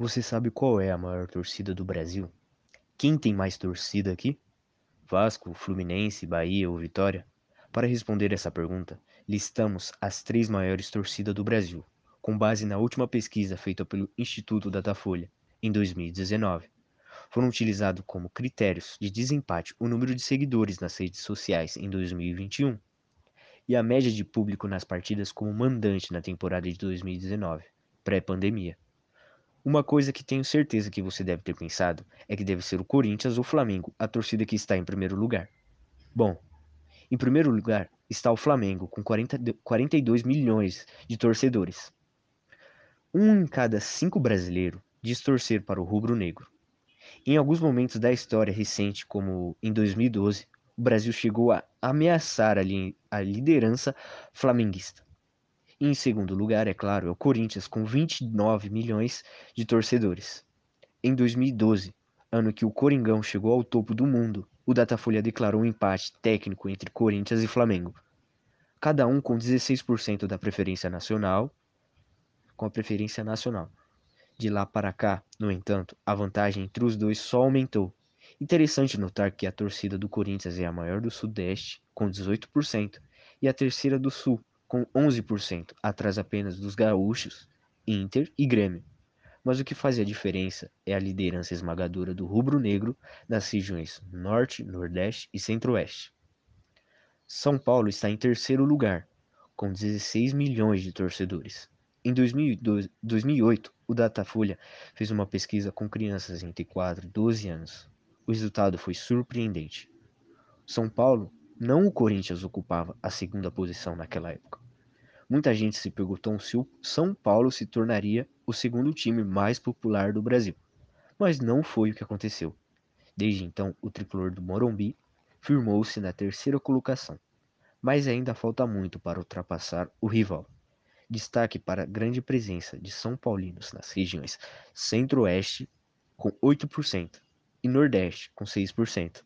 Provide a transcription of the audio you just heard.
Você sabe qual é a maior torcida do Brasil? Quem tem mais torcida aqui? Vasco, Fluminense, Bahia ou Vitória? Para responder essa pergunta, listamos as três maiores torcidas do Brasil, com base na última pesquisa feita pelo Instituto Datafolha, em 2019. Foram utilizados como critérios de desempate o número de seguidores nas redes sociais em 2021 e a média de público nas partidas como mandante na temporada de 2019, pré-pandemia. Uma coisa que tenho certeza que você deve ter pensado é que deve ser o Corinthians ou Flamengo a torcida que está em primeiro lugar. Bom, em primeiro lugar está o Flamengo, com 40, 42 milhões de torcedores. Um em cada cinco brasileiros diz torcer para o rubro-negro. Em alguns momentos da história recente, como em 2012, o Brasil chegou a ameaçar a, li a liderança flamenguista. Em segundo lugar, é claro, é o Corinthians, com 29 milhões de torcedores. Em 2012, ano que o Coringão chegou ao topo do mundo, o Datafolha declarou um empate técnico entre Corinthians e Flamengo. Cada um com 16% da preferência nacional, com a preferência nacional. De lá para cá, no entanto, a vantagem entre os dois só aumentou. Interessante notar que a torcida do Corinthians é a maior do Sudeste, com 18%, e a terceira do Sul, com 11%, atrás apenas dos gaúchos, Inter e Grêmio. Mas o que faz a diferença é a liderança esmagadora do rubro-negro nas regiões Norte, Nordeste e Centro-Oeste. São Paulo está em terceiro lugar, com 16 milhões de torcedores. Em 2008, o Datafolha fez uma pesquisa com crianças entre 4 e 12 anos. O resultado foi surpreendente. São Paulo, não o Corinthians, ocupava a segunda posição naquela época. Muita gente se perguntou se o São Paulo se tornaria o segundo time mais popular do Brasil, mas não foi o que aconteceu. Desde então, o tricolor do Morumbi firmou-se na terceira colocação, mas ainda falta muito para ultrapassar o rival. Destaque para a grande presença de São Paulinos nas regiões Centro-Oeste, com 8%, e Nordeste, com 6%.